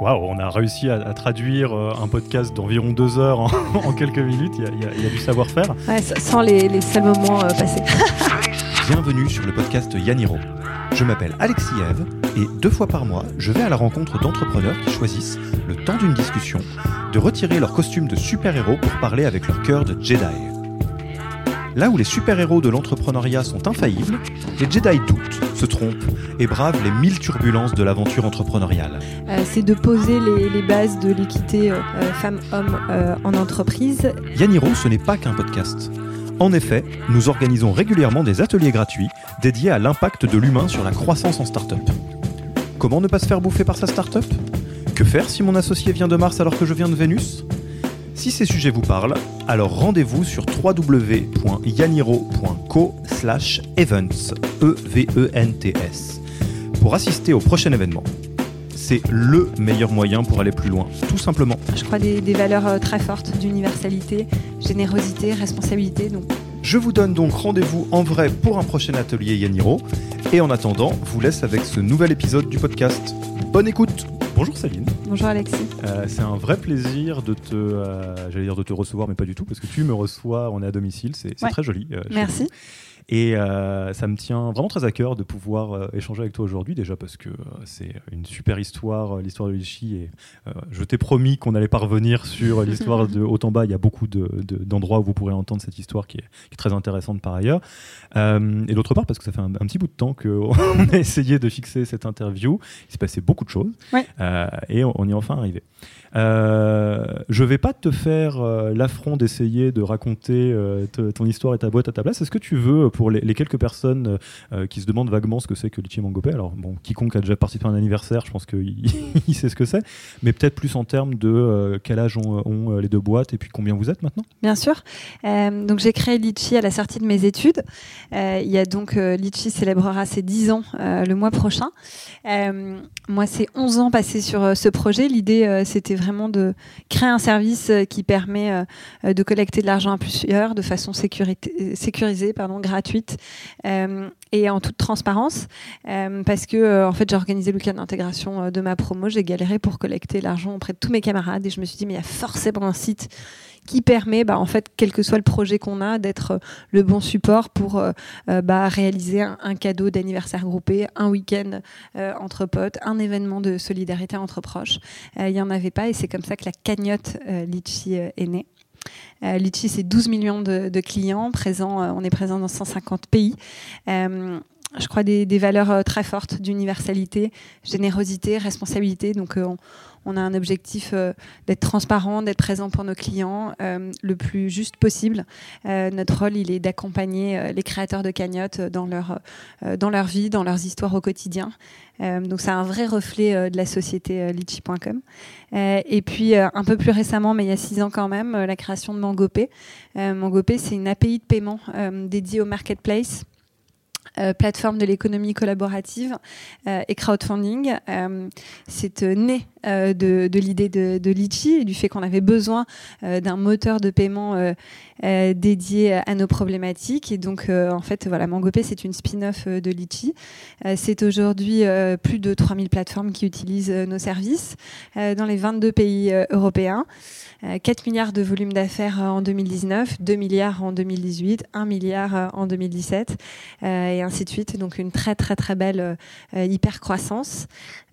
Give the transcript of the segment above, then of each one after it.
Waouh, on a réussi à, à traduire euh, un podcast d'environ deux heures en, en quelques minutes. Il y a, y y du savoir-faire. Ouais, sans les, les seuls moments euh, passés. Bienvenue sur le podcast Yaniro. Je m'appelle Alexis Eve et deux fois par mois, je vais à la rencontre d'entrepreneurs qui choisissent, le temps d'une discussion, de retirer leur costume de super-héros pour parler avec leur cœur de Jedi. Là où les super-héros de l'entrepreneuriat sont infaillibles, les Jedi doutent, se trompent et bravent les mille turbulences de l'aventure entrepreneuriale. Euh, c'est de poser les, les bases de l'équité euh, euh, femmes-hommes euh, en entreprise. Yaniro, ce n'est pas qu'un podcast. En effet, nous organisons régulièrement des ateliers gratuits dédiés à l'impact de l'humain sur la croissance en start-up. Comment ne pas se faire bouffer par sa start-up? Que faire si mon associé vient de Mars alors que je viens de Vénus? Si ces sujets vous parlent, alors rendez-vous sur www.yaniro.co events E-V-E-N-T-S, pour assister au prochain événement. C'est LE meilleur moyen pour aller plus loin, tout simplement. Je crois des, des valeurs euh, très fortes d'universalité, générosité, responsabilité. Donc, Je vous donne donc rendez-vous en vrai pour un prochain atelier Yaniro. Et en attendant, vous laisse avec ce nouvel épisode du podcast. Bonne écoute Bonjour Céline. bonjour Alexis. Euh, c'est un vrai plaisir de te, euh, j'allais dire de te recevoir, mais pas du tout, parce que tu me reçois, on est à domicile, c'est Ouais. très joli. euh, Merci. vous. Et euh, ça me tient vraiment très à cœur de pouvoir euh, échanger avec toi aujourd'hui, déjà parce que euh, c'est une super histoire, l'histoire de Litchi. Et je t'ai promis qu'on allait parvenir sur l'histoire de haut en bas. Il y a beaucoup de- de- d'endroits où vous pourrez entendre cette histoire qui est, qui est très intéressante par ailleurs. Et d'autre part, parce que ça fait un, un petit bout de temps qu'on a essayé de fixer cette interview. Il s'est passé beaucoup de choses. Ouais. Et on, on y est enfin arrivé. Euh, je vais pas te faire euh, l'affront d'essayer de raconter euh, ton histoire et ta boîte à ta place. Est-ce que tu veux, pour les, quelques personnes euh, qui se demandent vaguement ce que c'est que Litchi Mangopé, alors bon, quiconque a déjà participé à un anniversaire, je pense qu'il il sait ce que c'est, mais peut-être plus en termes de euh, quel âge ont, euh, les deux boîtes et puis combien vous êtes maintenant? Bien sûr. Euh, donc j'ai créé Litchi à la sortie de mes études. Euh, il y a donc euh, Litchi célébrera ses 10 ans euh, le mois prochain. Euh, moi, c'est 11 ans passés sur euh, ce projet. L'idée, euh, c'était vraiment de créer un service euh, qui permet euh, euh, de collecter de l'argent à plusieurs de façon sécurisée, pardon, gratuite et en toute transparence. Parce que en fait, j'ai organisé le week-end d'intégration de ma promo. J'ai galéré pour collecter l'argent auprès de tous mes camarades et je me suis dit, mais il y a forcément un site qui permet, bah, en fait, quel que soit le projet qu'on a, d'être euh, le bon support pour euh, euh, bah, réaliser un, cadeau d'anniversaire groupé, un week-end entre potes, un événement de solidarité entre proches. Il n'y en avait pas et c'est comme ça que la cagnotte Litchi est née. Euh, Litchi, c'est 12 millions de, clients présents. on est présent dans 150 pays. Je crois des, des valeurs très fortes d'universalité, générosité, responsabilité. Donc, on, on a un objectif euh, d'être transparent, d'être présent pour nos clients euh, le plus juste possible. Euh, notre rôle, il est d'accompagner les créateurs de cagnottes dans leur, dans leur vie, dans leurs histoires au quotidien. Donc, c'est un vrai reflet de la société litchi.com. Et puis, un peu plus récemment, mais il y a six ans quand même, la création de Mangopé. Mangopé, c'est une API de paiement dédiée au marketplace. Euh, plateforme de l'économie collaborative euh, et crowdfunding. Euh, c'est euh, né euh, de, de l'idée de, de Litchi et du fait qu'on avait besoin euh, d'un moteur de paiement euh, euh, dédié à nos problématiques. Et donc, euh, en fait, voilà, Mangopay, c'est une spin-off euh, de Litchi. Euh, c'est aujourd'hui euh, plus de 3000 plateformes qui utilisent nos services dans les 22 pays européens. Euh, 4 milliards de volume d'affaires en 2019, 2 milliards en 2018, 1 milliard en 2017, euh, et ainsi de suite. Donc, une très, très, très belle hyper croissance.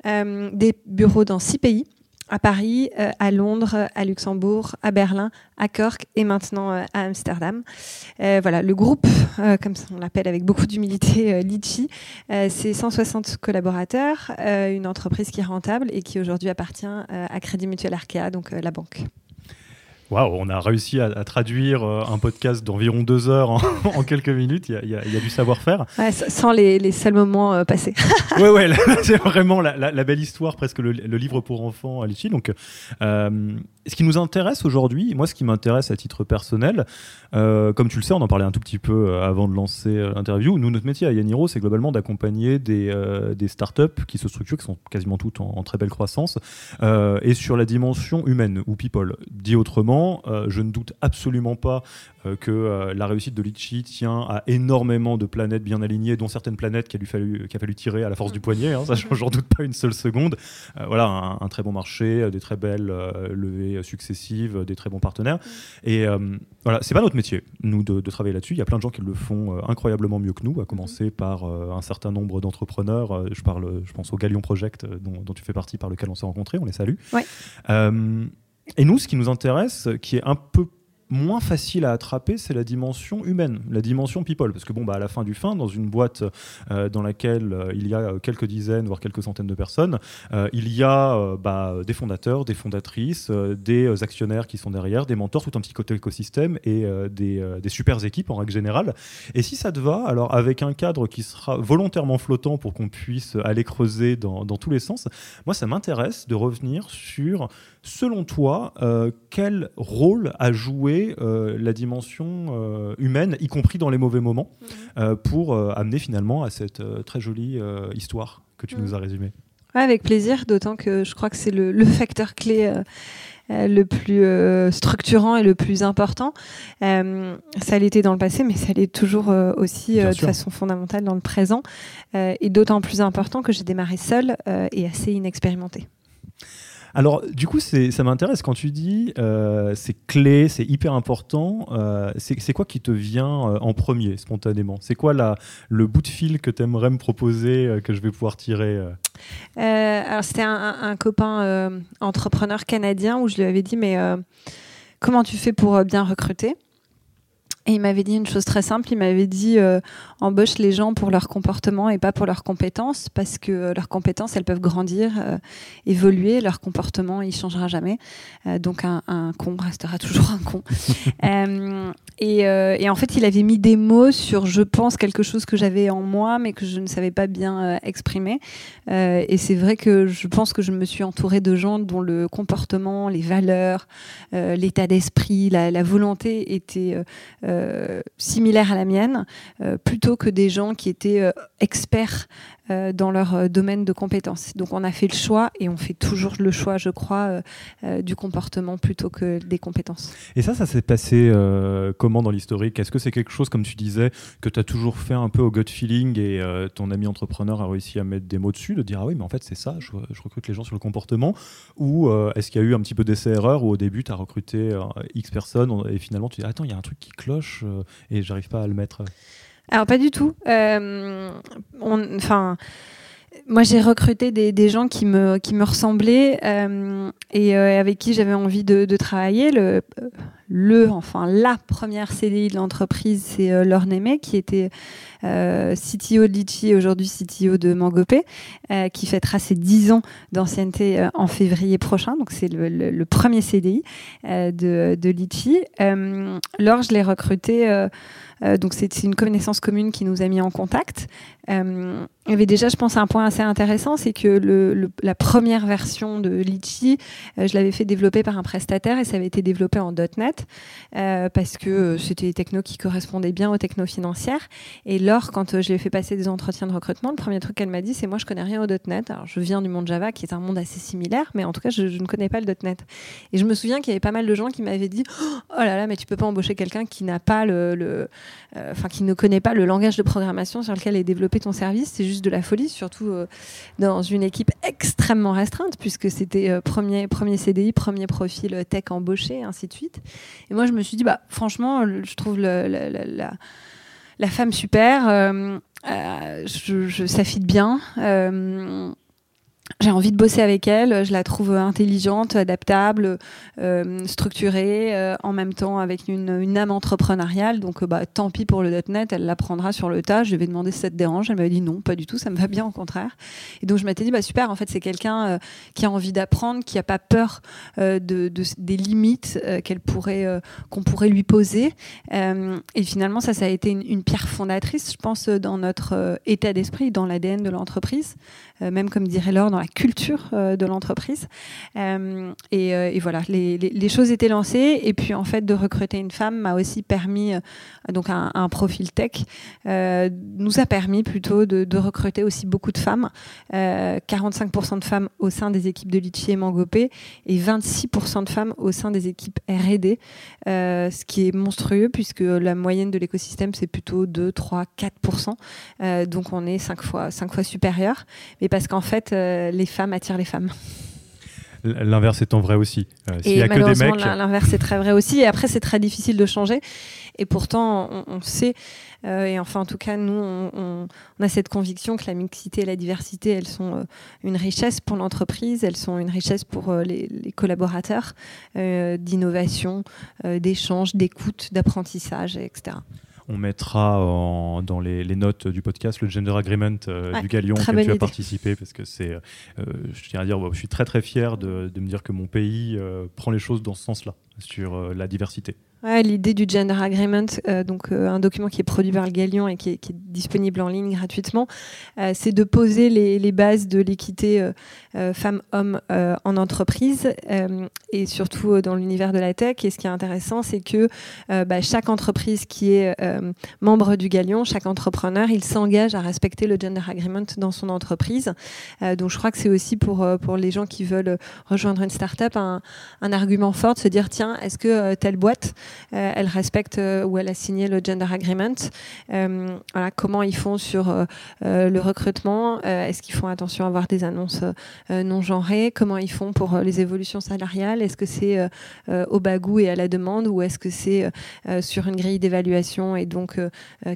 Des bureaux dans six pays à Paris, euh, à Londres, à Luxembourg, à Berlin, à Cork et maintenant euh, à Amsterdam. Euh, voilà, le groupe, comme on l'appelle avec beaucoup d'humilité, Litchi, c'est 160 collaborateurs, une entreprise qui est rentable et qui aujourd'hui appartient à Crédit Mutuel Arkea, donc la banque. Waouh, on a réussi à, à traduire euh, un podcast d'environ deux heures en, en quelques minutes. Il y a, y y du savoir-faire. Ouais, sans les, les seuls moments euh, passés. ouais, ouais, là, c'est vraiment la, la- la belle histoire, presque le, le livre pour enfants à Litchi. Donc, euh, ce qui nous intéresse aujourd'hui, moi, ce qui m'intéresse à titre personnel, euh, comme tu le sais, on en parlait un tout petit peu euh, avant de lancer euh, l'interview. Nous, notre métier à Yaniro, c'est globalement d'accompagner des, startups qui se structurent, qui sont quasiment toutes en, très belle croissance, et sur la dimension humaine ou people. Dit autrement, je ne doute absolument pas que la réussite de Litchi tient à énormément de planètes bien alignées, dont certaines planètes qu'il a, fallu, a fallu tirer à la force du poignet, hein, ça j'en doute pas une seule seconde. voilà, un, très bon marché, des très belles levées successives, des très bons partenaires. Et voilà, c'est pas notre métier, nous, de, travailler là-dessus. Il y a plein de gens qui le font incroyablement mieux que nous, à commencer par un certain nombre d'entrepreneurs. je parle, je pense au Galion Project, dont, dont, tu fais partie, par lequel on s'est rencontrés, on les salue. et nous, ce qui nous intéresse, qui est un peu moins facile à attraper, c'est la dimension humaine, la dimension people. Parce que bon, bah, à la fin du fin, dans une boîte euh, dans laquelle euh, il y a quelques dizaines, voire quelques centaines de personnes, euh, il y a bah, des fondateurs, des fondatrices, des actionnaires qui sont derrière, des mentors, tout un petit côté écosystème et des, des super équipes en règle générale. Et si ça te va, alors avec un cadre qui sera volontairement flottant pour qu'on puisse aller creuser dans tous les sens, moi ça m'intéresse de revenir sur Selon toi, euh, quel rôle a joué euh, la dimension euh, humaine, y compris dans les mauvais moments, mhm. pour amener finalement à cette très jolie histoire que tu nous as résumée? Avec plaisir, d'autant que je crois que c'est le, facteur clé le plus structurant et le plus important. ça l'était dans le passé, mais ça l'est toujours aussi de façon fondamentale dans le présent. et d'autant plus important que j'ai démarré seule et assez inexpérimentée. Alors, du coup, ça m'intéresse quand tu dis euh, c'est clé, c'est hyper important. Euh, c'est quoi qui te vient euh, en premier, spontanément? C'est quoi le bout de fil que tu aimerais me proposer, que je vais pouvoir tirer Alors, c'était un, un, copain entrepreneur canadien où je lui avais dit Mais comment tu fais pour bien recruter? Et il m'avait dit une chose très simple, il m'avait dit euh, embauche les gens pour leur comportement et pas pour leurs compétences, parce que euh, leurs compétences, elles peuvent grandir, euh, évoluer, leur comportement, il changera jamais. donc un, un, con restera toujours un con. et, et, en fait, il avait mis des mots sur, je pense, quelque chose que j'avais en moi, mais que je ne savais pas bien exprimer. et c'est vrai que je pense que je me suis entourée de gens dont le comportement, les valeurs, l'état d'esprit, la, la, volonté étaient euh, similaire à la mienne, euh, plutôt que des gens qui étaient euh, experts dans leur domaine de compétences. Donc on a fait le choix et on fait toujours le choix, je crois, du comportement plutôt que des compétences. Et ça, ça s'est passé comment dans l'historique? Est-ce que c'est quelque chose, comme tu disais, que tu as toujours fait un peu au gut feeling et ton ami entrepreneur a réussi à mettre des mots dessus, de dire ah oui, mais en fait c'est ça, je, recrute les gens sur le comportement? Ou est-ce qu'il y a eu un petit peu d'essai-erreur où au début tu as recruté X personnes et finalement tu dis attends, il y a un truc qui cloche euh, et j'arrive pas à le mettre? Alors pas du tout. Euh, enfin. Moi, j'ai recruté des, gens qui me, qui me ressemblaient euh, et avec qui j'avais envie de, travailler. Le, enfin, la première CDI de l'entreprise, c'est Laure Némé, qui était CTO de Litchi aujourd'hui CTO de Mangopé, qui fêtera ses 10 ans d'ancienneté en février prochain. Donc, c'est le, premier CDI de, de Litchi. Laure, je l'ai recruté euh, donc c'est une connaissance commune qui nous a mis en contact. Euh, il y avait déjà, je pense, un point assez intéressant, c'est que la première version de Litchi, euh, je l'avais fait développer par un prestataire et ça avait été développé en .NET parce que c'était des technos qui correspondaient bien aux technos financières. Et quand je lui ai fait passer des entretiens de recrutement, le premier truc qu'elle m'a dit, c'est moi, je connais rien au .NET. Alors, je viens du monde Java, qui est un monde assez similaire, mais en tout cas, je, ne connais pas le .NET. Et je me souviens qu'il y avait pas mal de gens qui m'avaient dit, oh là là, mais tu peux pas embaucher quelqu'un qui n'a pas le euh, qui ne connaît pas le langage de programmation sur lequel est développé ton service, c'est juste de la folie, surtout euh, dans une équipe extrêmement restreinte, puisque c'était euh, premier, premier CDI, premier profil tech embauché, ainsi de suite. Et moi, je me suis dit, bah, franchement, je trouve la, la, femme super, je, je, ça bien j'ai envie de bosser avec elle. Je la trouve intelligente, adaptable, euh, structurée, euh, en même temps avec une, âme entrepreneuriale. Donc, euh, bah, tant pis pour le .NET, elle l'apprendra sur le tas. Je lui ai demandé si ça te dérange. Elle m'avait dit non, pas du tout, ça me va bien, au contraire. Et donc, je m'étais dit, bah, super, en fait, c'est quelqu'un qui a envie d'apprendre, qui n'a pas peur de, de, des limites qu'elle pourrait, qu'on pourrait lui poser. et finalement, ça, ça a été une, pierre fondatrice, je pense, dans notre état d'esprit, dans l'ADN de l'entreprise. même comme dirait Laure, dans la culture de l'entreprise. Et, voilà, les, choses étaient lancées. Et puis en fait, de recruter une femme m'a aussi permis, donc un, profil tech, nous a permis plutôt de, de, recruter aussi beaucoup de femmes. 45% de femmes au sein des équipes de Litchi et Mangopé et 26% de femmes au sein des équipes R&D, ce qui est monstrueux puisque la moyenne de l'écosystème c'est plutôt 2, 3, 4%. donc on est 5 fois, 5 fois supérieur. Mais parce qu'en fait, euh, les femmes attirent les femmes. L'inverse étant vrai aussi. Euh, et y a malheureusement, l'inverse est très vrai aussi. Et après, c'est très difficile de changer. Et pourtant, on, sait, euh, et enfin, en tout cas, nous, on, a cette conviction que la mixité et la diversité, elles sont une richesse pour l'entreprise, elles sont une richesse pour les, les, collaborateurs, d'innovation, d'échange, d'écoute, d'apprentissage, etc on mettra dans les, notes du podcast le gender agreement euh, du Galion que tu as participé parce que c'est, euh, je tiens à dire, je suis très très fier de, me dire que mon pays euh, prend les choses dans ce sens-là sur la diversité. L'idée du Gender Agreement, euh, donc euh, un document qui est produit par le Galion et qui est, disponible en ligne gratuitement, euh, c'est de poser les, bases de l'équité femmes-hommes en entreprise et surtout dans l'univers de la tech. Et ce qui est intéressant, c'est que bah, chaque entreprise qui est membre du Galion, chaque entrepreneur, il s'engage à respecter le Gender Agreement dans son entreprise. donc je crois que c'est aussi pour, pour les gens qui veulent rejoindre une startup un, un argument fort de se dire tiens, est-ce que telle boîte euh, elle respecte euh, ou elle a signé le gender agreement. Euh, comment ils font sur le recrutement. Est-ce qu'ils font attention à avoir des annonces non genrées? Comment ils font pour les évolutions salariales? Est-ce que c'est au bagou et à la demande ou est-ce que c'est sur une grille d'évaluation et donc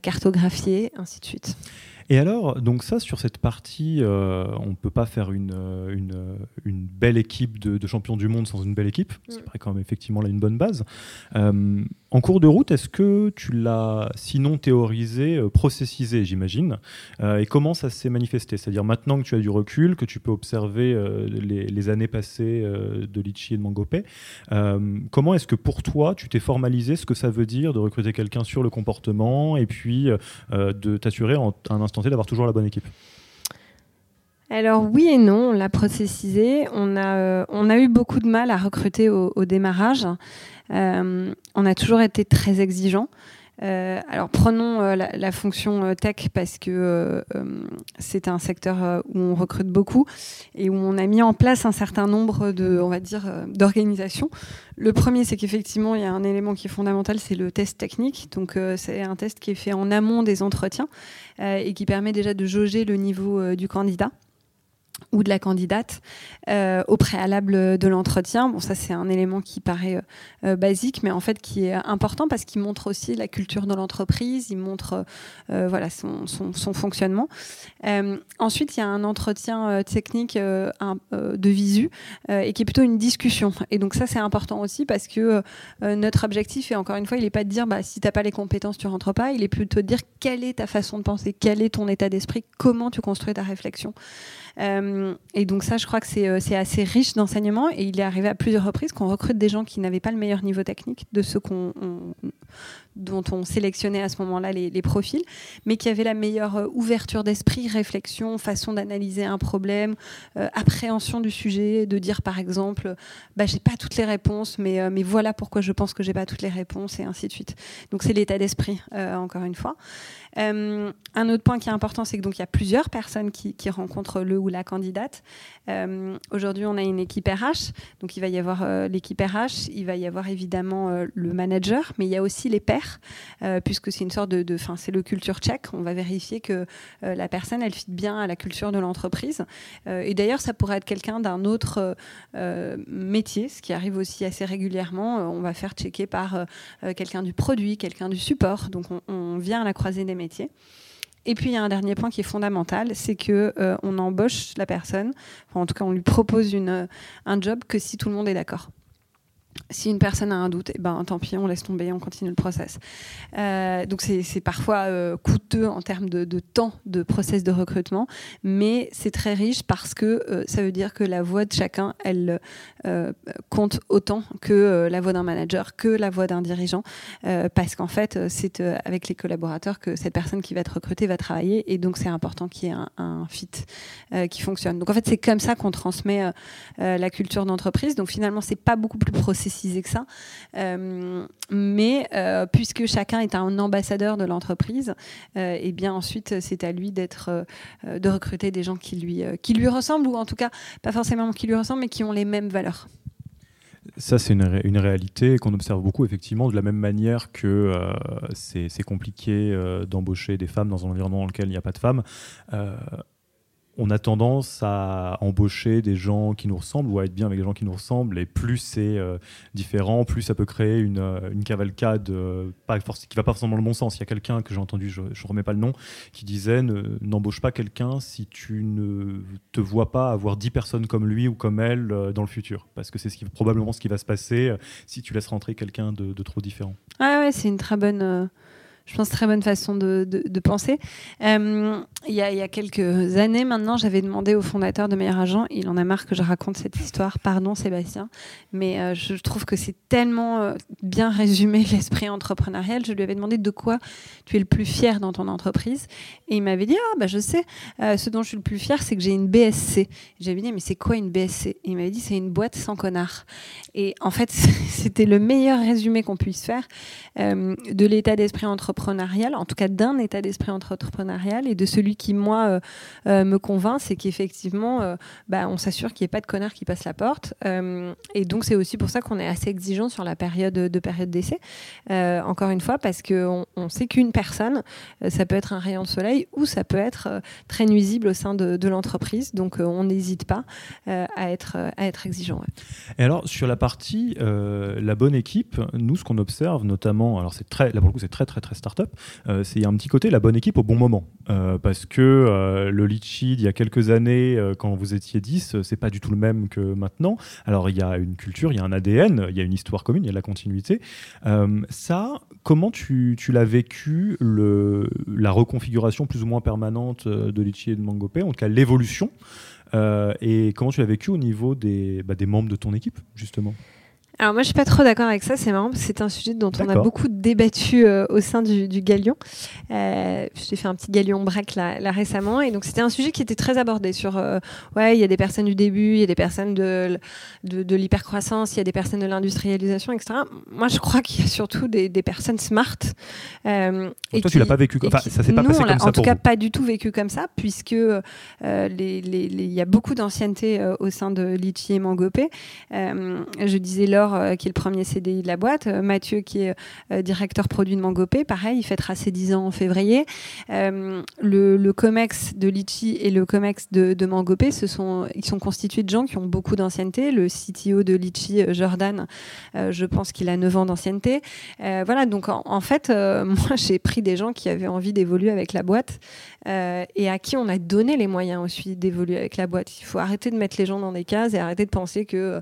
cartographiée, ainsi de suite et alors, donc ça, sur cette partie, euh, on ne peut pas faire une, euh, une, euh, une belle équipe de, de, champions du monde sans une belle équipe. C'est vrai quand même effectivement là une bonne base. en cours de route, est-ce que tu l'as sinon théorisé, processisé, j'imagine Et comment ça s'est manifesté? C'est-à-dire maintenant que tu as du recul, que tu peux observer les, les, années passées de Litchi et de Mangopé, comment est-ce que pour toi, tu t'es formalisé ce que ça veut dire de recruter quelqu'un sur le comportement et puis de t'assurer en un instant d'avoir toujours la bonne équipe alors oui et non, on l'a processisé. On a, euh, on a eu beaucoup de mal à recruter au, démarrage. Euh, on a toujours été très exigeant. Euh, alors prenons la, fonction tech parce que c'est un secteur où on recrute beaucoup et où on a mis en place un certain nombre de, on va dire, d'organisations. Le premier, c'est qu'effectivement, il y a un élément qui est fondamental, c'est le test technique. Donc c'est un test qui est fait en amont des entretiens et qui permet déjà de jauger le niveau du candidat ou de la candidate euh, au préalable de l'entretien. Bon, ça c'est un élément qui paraît euh, euh, basique, mais en fait qui est important parce qu'il montre aussi la culture de l'entreprise, il montre voilà son, son, fonctionnement. ensuite, il y a un entretien technique de visu et qui est plutôt une discussion. Et donc ça c'est important aussi parce que notre objectif, et encore une fois, il n'est pas de dire bah, si tu n'as pas les compétences, tu rentres pas, il est plutôt de dire quelle est ta façon de penser, quel est ton état d'esprit, comment tu construis ta réflexion? Euh, et donc ça, je crois que euh, c'est assez riche d'enseignement. Et il est arrivé à plusieurs reprises qu'on recrute des gens qui n'avaient pas le meilleur niveau technique de ceux dont on sélectionnait à ce moment-là les, profils, mais qui avaient la meilleure euh, ouverture d'esprit, réflexion, façon d'analyser un problème, appréhension du sujet, de dire par exemple, bah, j'ai pas toutes les réponses, mais, mais voilà pourquoi je pense que j'ai pas toutes les réponses, et ainsi de suite. Donc c'est l'état d'esprit, encore une fois. Euh, un autre point qui est important, c'est que donc il y a plusieurs personnes qui, rencontrent le ou la candidate. Euh, aujourd'hui, on a une équipe RH, donc il va y avoir euh, l'équipe RH, il va y avoir évidemment le manager, mais il y a aussi les pairs, puisque c'est une sorte de, fin, c'est le culture check. On va vérifier que la personne, elle fit bien à la culture de l'entreprise. et d'ailleurs, ça pourrait être quelqu'un d'un autre métier, ce qui arrive aussi assez régulièrement. on va faire checker par quelqu'un du produit, quelqu'un du support. Donc on, on vient à la croisée des métiers et puis il y a un dernier point qui est fondamental, c'est que euh, on embauche la personne, en tout cas on lui propose une, un job que si tout le monde est d'accord. Si une personne a un doute, eh ben, tant pis, on laisse tomber, on continue le process. Euh, donc c'est parfois euh, coûteux en termes de, temps de process de recrutement, mais c'est très riche parce que euh, ça veut dire que la voix de chacun, elle compte autant que la voix d'un manager, que la voix d'un dirigeant, parce qu'en fait, c'est avec les collaborateurs que cette personne qui va être recrutée va travailler, et donc c'est important qu'il y ait un, un fit qui fonctionne. Donc en fait, c'est comme ça qu'on transmet la culture d'entreprise. Donc finalement, c'est pas beaucoup plus processé que ça. Euh, mais euh, puisque chacun est un ambassadeur de l'entreprise, et euh, bien ensuite c'est à lui d'être, de recruter des gens qui lui, qui lui ressemblent ou en tout cas pas forcément qui lui ressemblent, mais qui ont les mêmes valeurs. Ça, c'est une, réalité qu'on observe beaucoup, effectivement, de la même manière que c'est, compliqué d'embaucher des femmes dans un environnement dans lequel il n'y a pas de femmes on a tendance à embaucher des gens qui nous ressemblent ou à être bien avec des gens qui nous ressemblent. Et plus c'est euh, différent, plus ça peut créer une, euh, cavalcade euh, pas va pas forcément dans le bon sens. Il y a quelqu'un que j'ai entendu, je ne remets pas le nom, qui disait n'embauche pas quelqu'un si tu ne te vois pas avoir 10 personnes comme lui ou comme elle dans le futur. Parce que c'est probablement ce qui va se passer si tu laisses rentrer quelqu'un de, de, trop différent. Ah ouais, c'est une très bonne je pense, très bonne façon de, penser. Euh, il, y a, quelques années maintenant, j'avais demandé au fondateur de Meilleur Agent, il en a marre que je raconte cette histoire, pardon Sébastien, mais euh, je trouve que c'est tellement euh, bien résumé l'esprit entrepreneurial. Je lui avais demandé de quoi tu es le plus fier dans ton entreprise. Et il m'avait dit, ah bah je sais, ce dont je suis le plus fier, c'est que j'ai une BSC. J'avais dit, mais c'est quoi une BSC il m'avait dit, c'est une boîte sans connard. Et en fait, c'était le meilleur résumé qu'on puisse faire de l'état d'esprit entrepreneurial entrepreneurial, en tout cas d'un état d'esprit entrepreneurial et de celui qui, moi, euh, euh, me convainc, c'est qu'effectivement, euh, bah, on s'assure qu'il n'y ait pas de connard qui passe la porte. et donc, c'est aussi pour ça qu'on est assez exigeant sur la période de période d'essai. encore une fois, parce qu'on on sait qu'une personne, ça peut être un rayon de soleil ou ça peut être très nuisible au sein de, l'entreprise. Donc, on n'hésite pas à, être, à être exigeant. Et alors, sur la partie, la bonne équipe, nous, ce qu'on observe notamment, alors c'est très, là pour le coup, c'est très, très, très euh, c'est un petit côté la bonne équipe au bon moment. Euh, parce que euh, le Litchi, il y a quelques années, quand vous étiez 10, c'est pas du tout le même que maintenant. Alors il y a une culture, il y a un ADN, il y a une histoire commune, il y a de la continuité. ça, comment tu, l'as vécu, la reconfiguration plus ou moins permanente de Litchi et de Mangopé, en tout cas l'évolution et comment tu l'as vécu au niveau des, bah, des membres de ton équipe, justement? Alors moi je suis pas trop d'accord avec ça, c'est marrant c'est un sujet dont on a beaucoup débattu euh, au sein du, du Galion. Euh, J'ai fait un petit Galion break là, là récemment et donc c'était un sujet qui était très abordé sur euh, ouais il y a des personnes du début, il y a des personnes de, de, de l'hypercroissance, il y a des personnes de l'industrialisation, etc. Moi je crois qu'il y a surtout des, des personnes smart. Euh, et toi tu l'as pas vécu comme ça s'est pas passé comme ça En tout cas pas du tout vécu comme ça puisque il les, les, y a beaucoup d'ancienneté au sein de Litchi et Mangopé. je disais lors euh, qui est le premier CDI de la boîte. Euh, Mathieu, qui est euh, directeur produit de Mangopé, pareil, il fêtera ses 10 ans en février. le, COMEX de Litchi et le COMEX de, Mangopé, ils sont constitués de gens qui ont beaucoup d'ancienneté. Le CTO de Litchi, Jordan, je pense qu'il a 9 ans d'ancienneté. voilà, donc en, fait, moi, j'ai pris des gens qui avaient envie d'évoluer avec la boîte et à qui on a donné les moyens aussi d'évoluer avec la boîte. Il faut arrêter de mettre les gens dans des cases et arrêter de penser que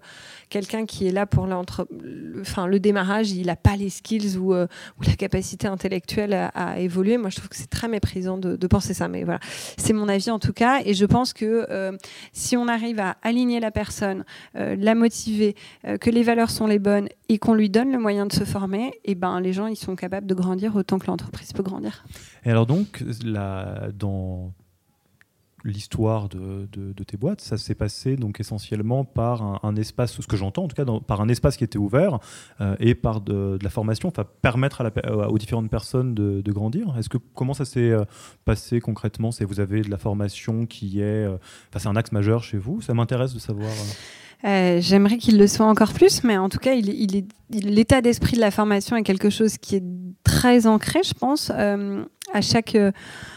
quelqu'un qui est là pour le, enfin, le démarrage, il n'a pas les skills ou, euh, la capacité intellectuelle à, évoluer. Moi, je trouve que c'est très méprisant de, penser ça. Mais voilà, c'est mon avis en tout cas. Et je pense que euh, si on arrive à aligner la personne, euh, la motiver, que les valeurs sont les bonnes et qu'on lui donne le moyen de se former, et eh ben, les gens ils sont capables de grandir autant que l'entreprise peut grandir. Et alors donc, là, dans l'histoire de, tes boîtes, ça s'est passé donc essentiellement par un, espace, ce que j'entends en tout cas, par un espace qui était ouvert euh, et par de, la formation, enfin permettre euh, aux différentes personnes de, grandir. Est-ce que comment ça s'est euh, passé concrètement? C'est vous avez de la formation qui est, enfin c'est un axe majeur chez vous. Ça m'intéresse de savoir. J'aimerais qu'il le soit encore plus, mais en tout cas, il, est l'état d'esprit de la formation est quelque chose qui est très ancré, je pense. à chaque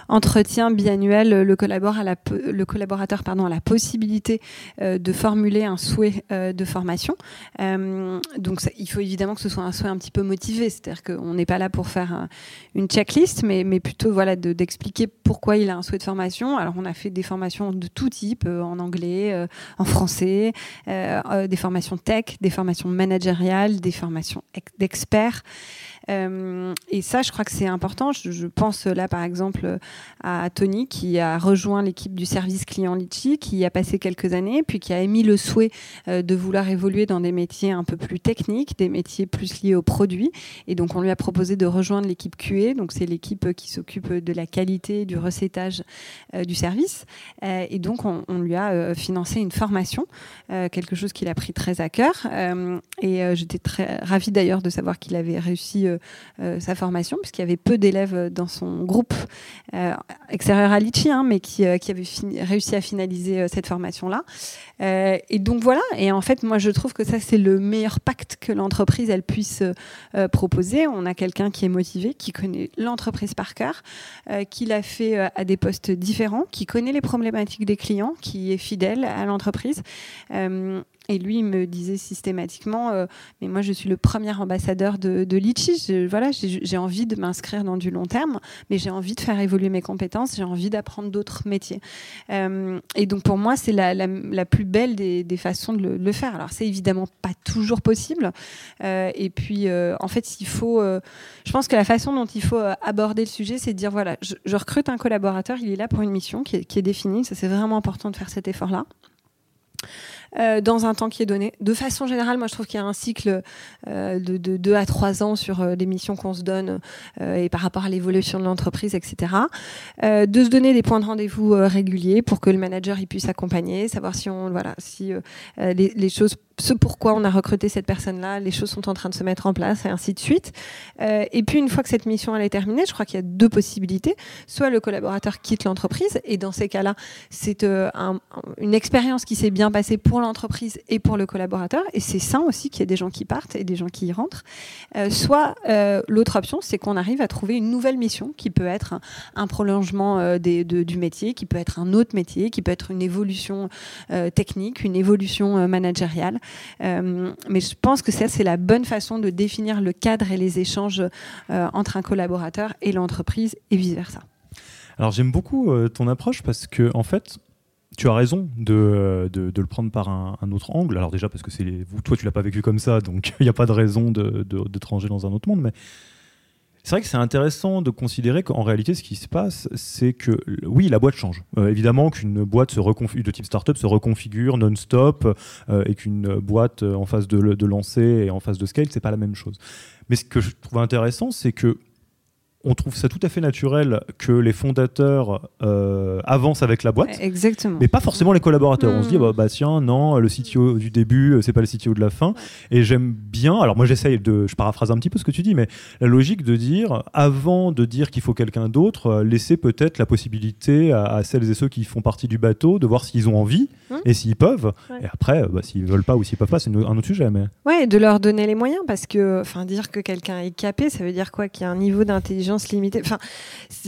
entretien biannuel, le, collaborateur pardon, a la possibilité de formuler un souhait de formation. donc il faut évidemment que ce soit un souhait un petit peu motivé, c'est-à-dire qu'on n'est pas là pour faire une checklist, mais, mais plutôt voilà, d'expliquer pourquoi il a un souhait de formation. Alors on a fait des formations de tout type, en anglais, en français, des formations tech, des formations managériales, des formations d'experts. Euh, et ça, je crois que c'est important. Je, pense là, par exemple, à Tony qui a rejoint l'équipe du service client Litchi, qui y a passé quelques années, puis qui a émis le souhait euh, de vouloir évoluer dans des métiers un peu plus techniques, des métiers plus liés aux produits. Et donc, on lui a proposé de rejoindre l'équipe QA. Donc, c'est l'équipe qui s'occupe de la qualité, du recettage euh, du service. et donc, on, on lui a financé une formation, quelque chose qu'il a pris très à cœur. et j'étais très ravie d'ailleurs de savoir qu'il avait réussi euh, sa formation, puisqu'il y avait peu d'élèves dans son groupe euh, extérieur à Litchi, hein, mais qui, euh, avait réussi à finaliser cette formation-là. et donc voilà, et en fait, moi je trouve que ça, c'est le meilleur pacte que l'entreprise, elle puisse proposer. On a quelqu'un qui est motivé, qui connaît l'entreprise par cœur, qui l'a fait à des postes différents, qui connaît les problématiques des clients, qui est fidèle à l'entreprise. Et lui, il me disait systématiquement, euh, mais moi, je suis le premier ambassadeur de, de Litchi. voilà, j'ai envie de m'inscrire dans du long terme, mais j'ai envie de faire évoluer mes compétences. J'ai envie d'apprendre d'autres métiers. Euh, et donc, pour moi, c'est la, plus belle des, façons de le, faire. Alors, c'est évidemment pas toujours possible. Euh, et puis, en fait, il faut. je pense que la façon dont il faut aborder le sujet, c'est de dire voilà, je, recrute un collaborateur. Il est là pour une mission qui est définie. Ça, c'est vraiment important de faire cet effort-là. Euh, dans un temps qui est donné. De façon générale, moi je trouve qu'il y a un cycle euh, de, de 2 à 3 ans sur euh, les missions qu'on se donne et par rapport à l'évolution de l'entreprise, etc. de se donner des points de rendez-vous réguliers pour que le manager il puisse accompagner, savoir si on voilà si les, choses ce pourquoi on a recruté cette personne-là, les choses sont en train de se mettre en place et ainsi de suite. Euh, et puis une fois que cette mission elle est terminée, je crois qu'il y a deux possibilités. Soit le collaborateur quitte l'entreprise et dans ces cas-là, c'est euh, un, une expérience qui s'est bien passée pour l'entreprise et pour le collaborateur. Et c'est ça aussi qu'il y ait des gens qui partent et des gens qui y rentrent. Euh, soit euh, l'autre option, c'est qu'on arrive à trouver une nouvelle mission qui peut être un, prolongement euh, du métier, qui peut être un autre métier, qui peut être une évolution technique, une évolution managériale. Mais je pense que ça, c'est la bonne façon de définir le cadre et les échanges entre un collaborateur et l'entreprise et vice-versa. Alors j'aime beaucoup ton approche parce que en fait, tu as raison de, de, le prendre par un, autre angle. Alors déjà parce que c'est toi tu l'as pas vécu comme ça, donc il n'y a pas de raison de, de, dans un autre monde. Mais c'est vrai que c'est intéressant de considérer qu'en réalité, ce qui se passe, c'est que oui, la boîte change. Euh, évidemment qu'une boîte se de type startup se reconfigure non-stop euh, et qu'une boîte euh, en phase de, de lancer et en phase de scale, c'est pas la même chose. Mais ce que je trouve intéressant, c'est que on trouve ça tout à fait naturel que les fondateurs euh, avancent avec la boîte. Exactement. Mais pas forcément les collaborateurs. On se dit, hmm. bah, bah, tiens, non, le CTO du début, euh, c'est pas le CTO de la fin. Et j'aime bien, alors moi j'essaye de, je paraphrase un petit peu ce que tu dis, mais la logique de dire, avant de dire qu'il faut quelqu'un d'autre, euh, laisser peut-être la possibilité à, celles et ceux qui font partie du bateau de voir s'ils ont envie hmm. et s'ils peuvent. Et après, bah, s'ils veulent pas ou s'ils peuvent pas, c'est un autre sujet. Mais... Ouais, de leur donner les moyens parce que, enfin, dire que quelqu'un est capé, ça veut dire quoi? Qu'il y a un niveau d'intelligence limitée. Enfin,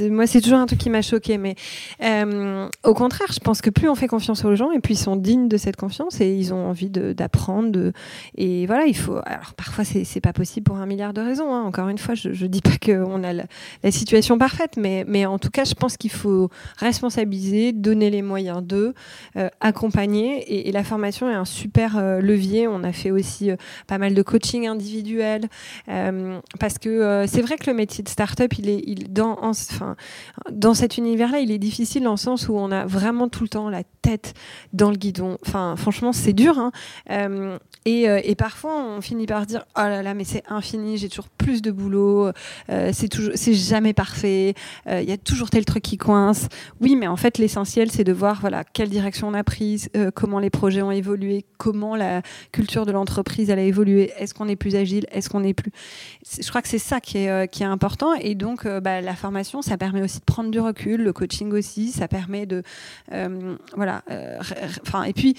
moi, c'est toujours un truc qui m'a choqué, mais euh, au contraire, je pense que plus on fait confiance aux gens, et puis ils sont dignes de cette confiance, et ils ont envie d'apprendre. De, et voilà, il faut. Alors, parfois, c'est pas possible pour un milliard de raisons. Hein. Encore une fois, je, je dis pas qu'on a la, situation parfaite, mais, mais en tout cas, je pense qu'il faut responsabiliser, donner les moyens d'eux, euh, accompagner, et, la formation est un super euh, levier. On a fait aussi pas mal de coaching individuel, parce que c'est vrai que le métier de start-up, il est dans, enfin, dans cet univers-là, il est difficile dans le sens où on a vraiment tout le temps la tête dans le guidon. Enfin, franchement, c'est dur. Hein. Euh, et, euh, et, parfois, on finit par dire Oh là là, mais c'est infini, j'ai toujours plus de boulot, euh, c'est toujours, c'est jamais parfait, il y a toujours tel truc qui coince. Oui, mais en fait, l'essentiel, c'est de voir voilà, quelle direction on a prise, comment les projets ont évolué, comment la culture de l'entreprise elle a évolué, est-ce qu'on est plus agile, est-ce qu'on est plus. Je crois que c'est ça qui est, qui est important. Donc, euh, bah, la formation, ça permet aussi de prendre du recul, le coaching aussi, ça permet de, euh, voilà, euh, enfin, et puis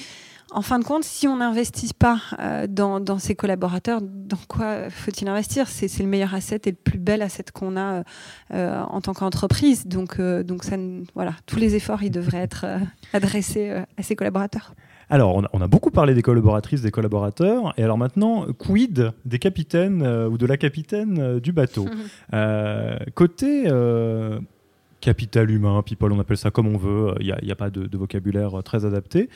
en fin de compte, si on n'investit pas dans, ses collaborateurs, dans quoi faut-il investir? C'est le meilleur asset et le plus bel asset qu'on a en tant qu'entreprise. Donc, donc ça, voilà, tous les efforts, ils devraient être adressés à ses collaborateurs. Alors, on a, beaucoup parlé des collaboratrices, des collaborateurs, et alors maintenant, quid des capitaines ou de la capitaine du bateau Côté capital humain, people, on appelle ça comme on veut, il n'y a, a, pas de, de vocabulaire très adapté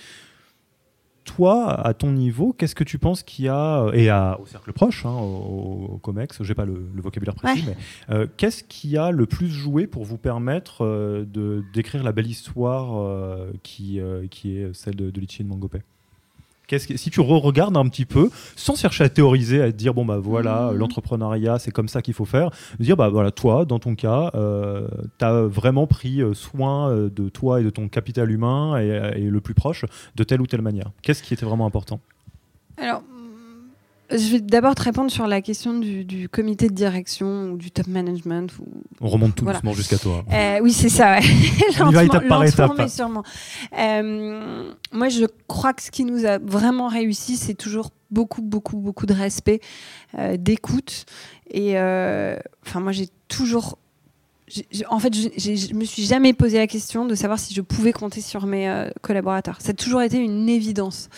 toi, à ton niveau, qu'est-ce que tu penses qu'il y a, et au cercle proche, hein, au, COMEX, je n'ai pas le, vocabulaire précis, mais euh, qu'est-ce qui a le plus joué pour vous permettre euh, de d'écrire la belle histoire euh, qui, qui est celle de, de Litchi et de Mangopé? Si tu re-regardes un petit peu, sans chercher à théoriser, à dire bon bah voilà, mmh. l'entrepreneuriat c'est comme ça qu'il faut faire, dire bah voilà, toi dans ton cas, euh, tu as vraiment pris euh, soin euh, de toi et de ton capital humain et, et le plus proche de telle ou telle manière. Qu'est-ce qui était vraiment important? Alors je vais d'abord te répondre sur la question du, comité de direction ou du top management. On remonte tout doucement jusqu'à toi. Euh, oui, c'est ça. Ouais. Va étape par étape. sûrement. Euh, moi, je crois que ce qui nous a vraiment réussi, c'est toujours beaucoup, beaucoup, beaucoup de respect, euh, d'écoute. Et enfin, moi, j'ai toujours en fait, je, ne me suis jamais posé la question de savoir si je pouvais compter sur mes collaborateurs. Ça a toujours été une évidence.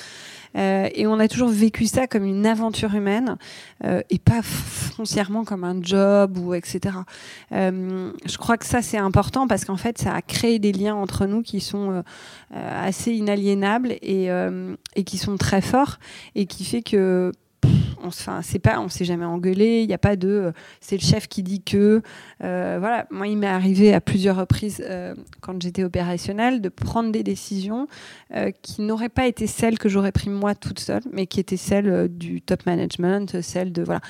Euh, et on a toujours vécu ça comme une aventure humaine euh, et pas foncièrement comme un job ou etc. Euh, je crois que ça c'est important parce qu'en fait ça a créé des liens entre nous qui sont assez inaliénables et, et qui sont très forts et qui fait que on enfin c'est pas on s'est jamais engueulé il n'y a pas de euh, c'est le chef qui dit que euh, voilà. Moi il m'est arrivé à plusieurs reprises euh, quand j'étais opérationnelle de prendre des décisions qui n'auraient pas été celles que j'aurais pris moi toute seule mais qui étaient celles du top management celles de voilà.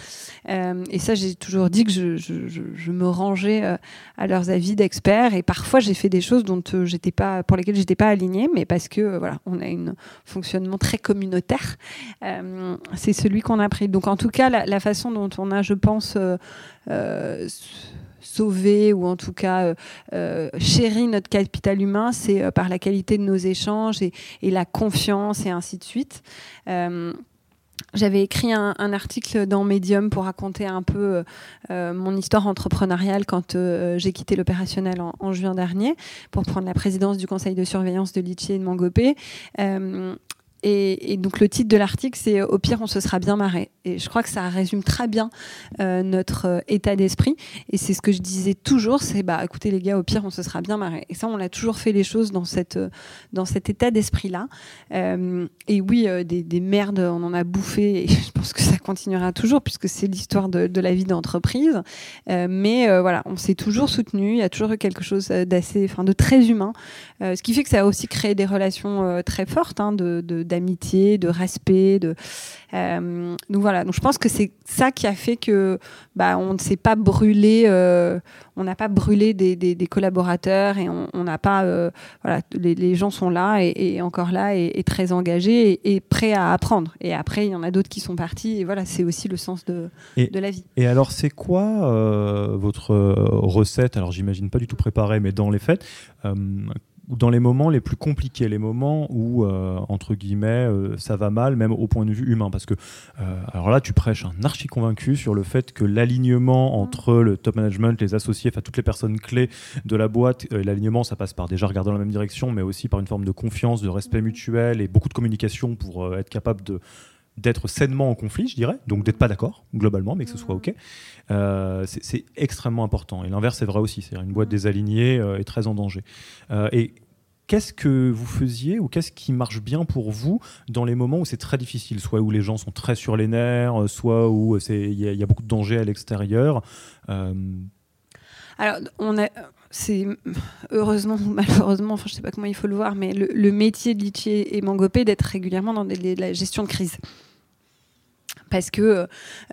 Et ça j'ai toujours dit que je, me rangeais à leurs avis d'experts. Et parfois j'ai fait des choses dont j'étais pas pour lesquelles j'étais pas alignée mais parce que voilà on a un fonctionnement très communautaire. C'est celui qu'on a pris. Donc en tout cas, la, façon dont on a, je pense, euh, euh, sauvé ou en tout cas euh, chéri notre capital humain, c'est par la qualité de nos échanges et, la confiance et ainsi de suite. j'avais écrit un, article dans Medium pour raconter un peu mon histoire entrepreneuriale quand j'ai quitté l'opérationnel en, juin dernier pour prendre la présidence du conseil de surveillance de Litchi et de Mangopé. Et, donc le titre de l'article, c'est Au pire, on se sera bien marré. Et je crois que ça résume très bien euh, notre euh, état d'esprit. Et c'est ce que je disais toujours, c'est bah écoutez les gars, au pire, on se sera bien marré. Et ça, on a toujours fait les choses dans cette euh, dans cet état d'esprit-là. et oui, des, des, merdes, on en a bouffé. Et je pense que ça continuera toujours puisque c'est l'histoire de, la vie d'entreprise. mais voilà, on s'est toujours soutenu. Il y a toujours eu quelque chose d'assez, enfin de très humain. ce qui fait que ça a aussi créé des relations très fortes hein, de d'amitié, de respect. De, euh, donc voilà, donc je pense que c'est ça qui a fait que bah, on ne s'est pas brûlé, euh, on n'a pas brûlé des, des, collaborateurs et on n'a pas, euh, voilà, les, gens sont là et, encore là et, très engagés et, prêts à apprendre. Et après, il y en a d'autres qui sont partis et voilà, c'est aussi le sens de, de la vie. Et alors, c'est quoi votre recette? Alors, j'imagine pas du tout préparée, mais dans les faits dans les moments les plus compliqués, les moments où, euh, entre guillemets, euh, ça va mal, même au point de vue humain. Parce que, euh, alors là, tu prêches un archi convaincu sur le fait que l'alignement entre le top management, les associés, enfin toutes les personnes clés de la boîte, l'alignement, ça passe par déjà regarder dans la même direction, mais aussi par une forme de confiance, de respect mutuel et beaucoup de communication pour être capable de d'être sainement en conflit, je dirais, donc d'être pas d'accord globalement, mais que ce soit ok. c'est extrêmement important. Et l'inverse est vrai aussi. C'est une boîte désalignée est très en danger. et Qu'est-ce que vous faisiez ou qu'est-ce qui marche bien pour vous dans les moments où c'est très difficile, soit où les gens sont très sur les nerfs, euh, soit où il y, a beaucoup de dangers à l'extérieur euh, Alors, on a, c'est heureusement ou malheureusement, enfin je sais pas comment il faut le voir, mais le, métier de Litchi et Mangopé d'être régulièrement dans la gestion de crise parce que,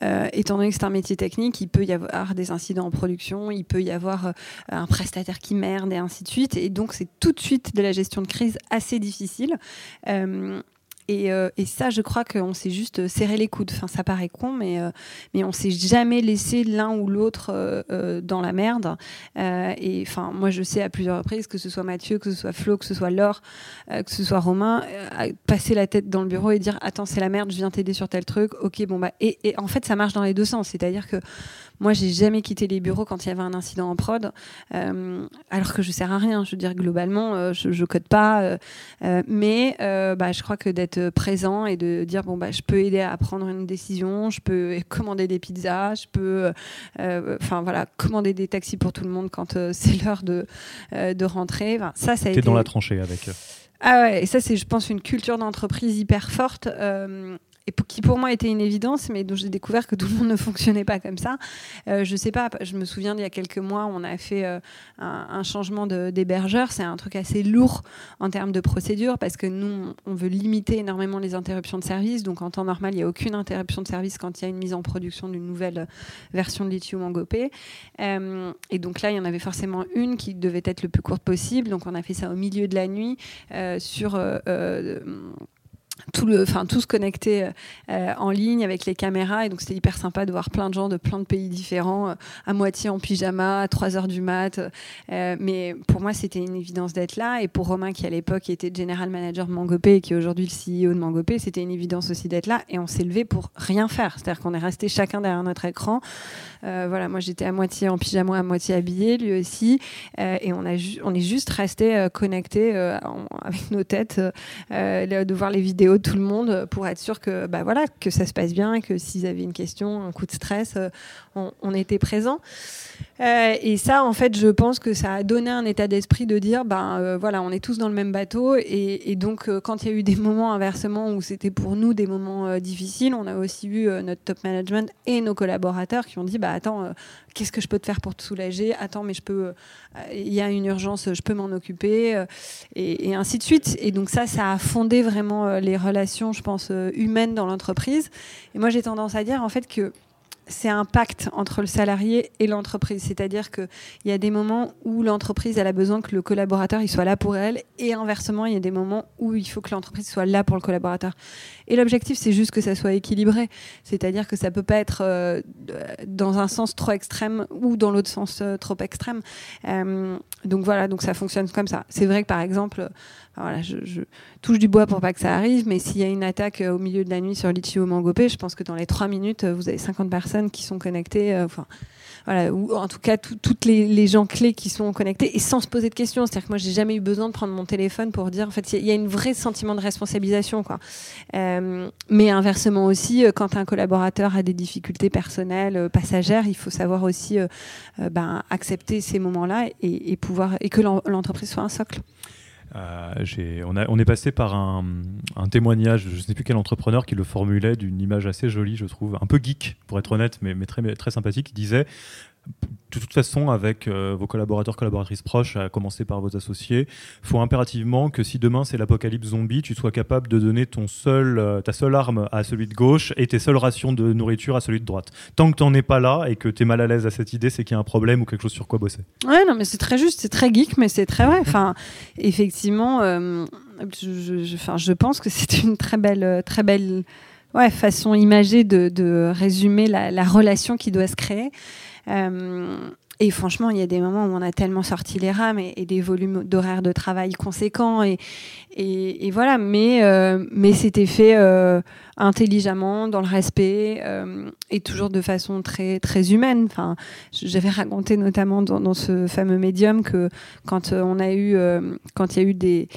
euh, étant donné que c'est un métier technique, il peut y avoir des incidents en production, il peut y avoir euh, un prestataire qui merde et ainsi de suite. Et donc, c'est tout de suite de la gestion de crise assez difficile. Euh, et, et, ça, je crois qu'on s'est juste serré les coudes. Enfin, ça paraît con, mais, mais on s'est jamais laissé l'un ou l'autre dans la merde. et enfin, moi, je sais à plusieurs reprises, que ce soit Mathieu, que ce soit Flo, que ce soit Laure, que ce soit Romain, passer la tête dans le bureau et dire Attends, c'est la merde, je viens t'aider sur tel truc. Ok, bon, bah. Et, et en fait, ça marche dans les deux sens. C'est-à-dire que moi, j'ai jamais quitté les bureaux quand il y avait un incident en prod, euh, alors que je sers à rien. Je veux dire, globalement, euh, je, ne code pas, euh, mais bah, je crois que d'être présent et de dire bon bah, je peux aider à prendre une décision, je peux commander des pizzas, je peux, enfin voilà, commander des taxis pour tout le monde quand c'est l'heure de de rentrer. ça, ça a été dans la tranchée avec. Ah ouais, et ça c'est, je pense, une culture d'entreprise hyper forte qui pour moi était une évidence, mais dont j'ai découvert que tout le monde ne fonctionnait pas comme ça. Euh, je sais pas, je me souviens d'il y a quelques mois, on a fait euh, un, changement d'hébergeur. C'est un truc assez lourd en termes de procédure parce que nous, on veut limiter énormément les interruptions de service. Donc en temps normal, il n'y a aucune interruption de service quand il y a une mise en production d'une nouvelle version de Lithium en Euh, et donc là, il y en avait forcément une qui devait être le plus courte possible. Donc on a fait ça au milieu de la nuit euh, sur euh, tout le, enfin tout se connectait euh, en ligne avec les caméras. Et donc c'était hyper sympa de voir plein de gens de plein de pays différents euh, à moitié en pyjama à 3 heures du mat. Euh, mais pour moi c'était une évidence d'être là. Et pour Romain qui à l'époque était general manager de Mangopé et qui est aujourd'hui le CEO de Mangopé c'était une évidence aussi d'être là. Et on s'est levé pour rien faire. C'est-à-dire qu'on est resté chacun derrière notre écran. Voilà moi j'étais à moitié en pyjama à moitié habillé lui aussi. Et on a on est juste resté connecté avec nos têtes de voir les vidéos tout le monde pour être sûr que, bah voilà, que ça se passe bien, que s'ils avaient une question, un coup de stress, euh, on, était présent. Euh, et ça, en fait, je pense que ça a donné un état d'esprit de dire, ben euh, voilà, on est tous dans le même bateau. Et, donc, quand il y a eu des moments inversement où c'était pour nous des moments difficiles, on a aussi vu notre top management et nos collaborateurs qui ont dit, bah attends, qu'est-ce que je peux te faire pour te soulager? Attends, mais je peux, il y a une urgence, je peux m'en occuper, et, ainsi de suite. Et donc ça, ça a fondé vraiment les relations, je pense, humaines dans l'entreprise. Et moi, j'ai tendance à dire en fait que c'est un pacte entre le salarié et l'entreprise. C'est-à-dire qu'il y a des moments où l'entreprise a besoin que le collaborateur il soit là pour elle, et inversement, il y a des moments où il faut que l'entreprise soit là pour le collaborateur. Et l'objectif, c'est juste que ça soit équilibré. C'est-à-dire que ça peut pas être euh, dans un sens trop extrême ou dans l'autre sens euh, trop extrême. Euh, donc voilà, donc ça fonctionne comme ça. C'est vrai que par exemple, voilà, je, touche du bois pour pas que ça arrive, mais s'il y a une attaque au milieu de la nuit sur Litchi ou Mangopé, je pense que dans les trois minutes, vous avez 50 personnes qui sont connectées. Enfin, voilà, ou en tout cas toutes les, gens clés qui sont connectés et sans se poser de questions. C'est-à-dire que moi, j'ai jamais eu besoin de prendre mon téléphone pour dire. En fait, il y, a une vraie sentiment de responsabilisation, quoi. Euh, mais inversement aussi, euh, quand un collaborateur a des difficultés personnelles, euh, passagères, il faut savoir aussi ben, accepter ces moments-là et pouvoir et que l'entreprise soit un socle. Euh, on, est passé par un, témoignage, je ne sais plus quel entrepreneur qui le formulait d'une image assez jolie, je trouve, un peu geek pour être honnête, mais, mais très, très sympathique, qui disait de toute façon, avec euh, vos collaborateurs, collaboratrices proches, à commencer par vos associés, il faut impérativement que si demain c'est l'apocalypse zombie, tu sois capable de donner ton seul, euh, ta seule arme à celui de gauche et tes seules rations de nourriture à celui de droite. Tant que tu n'en es pas là et que tu es mal à l'aise à cette idée, c'est qu'il y a un problème ou quelque chose sur quoi bosser. Ouais, non, mais c'est très juste, c'est très geek, mais c'est très vrai. Enfin, effectivement, euh, je, je, pense que c'est une très belle, très belle ouais, façon imagée de, de résumer la, la relation qui doit se créer. Euh, et franchement, il y a des moments où on a tellement sorti les rames et, des volumes d'horaires de travail conséquents. Et, voilà, mais, euh, mais c'était fait euh, intelligemment, dans le respect et toujours de façon très, très humaine. Enfin, J'avais raconté notamment dans, dans, ce fameux médium que quand on a eu, quand il y a eu des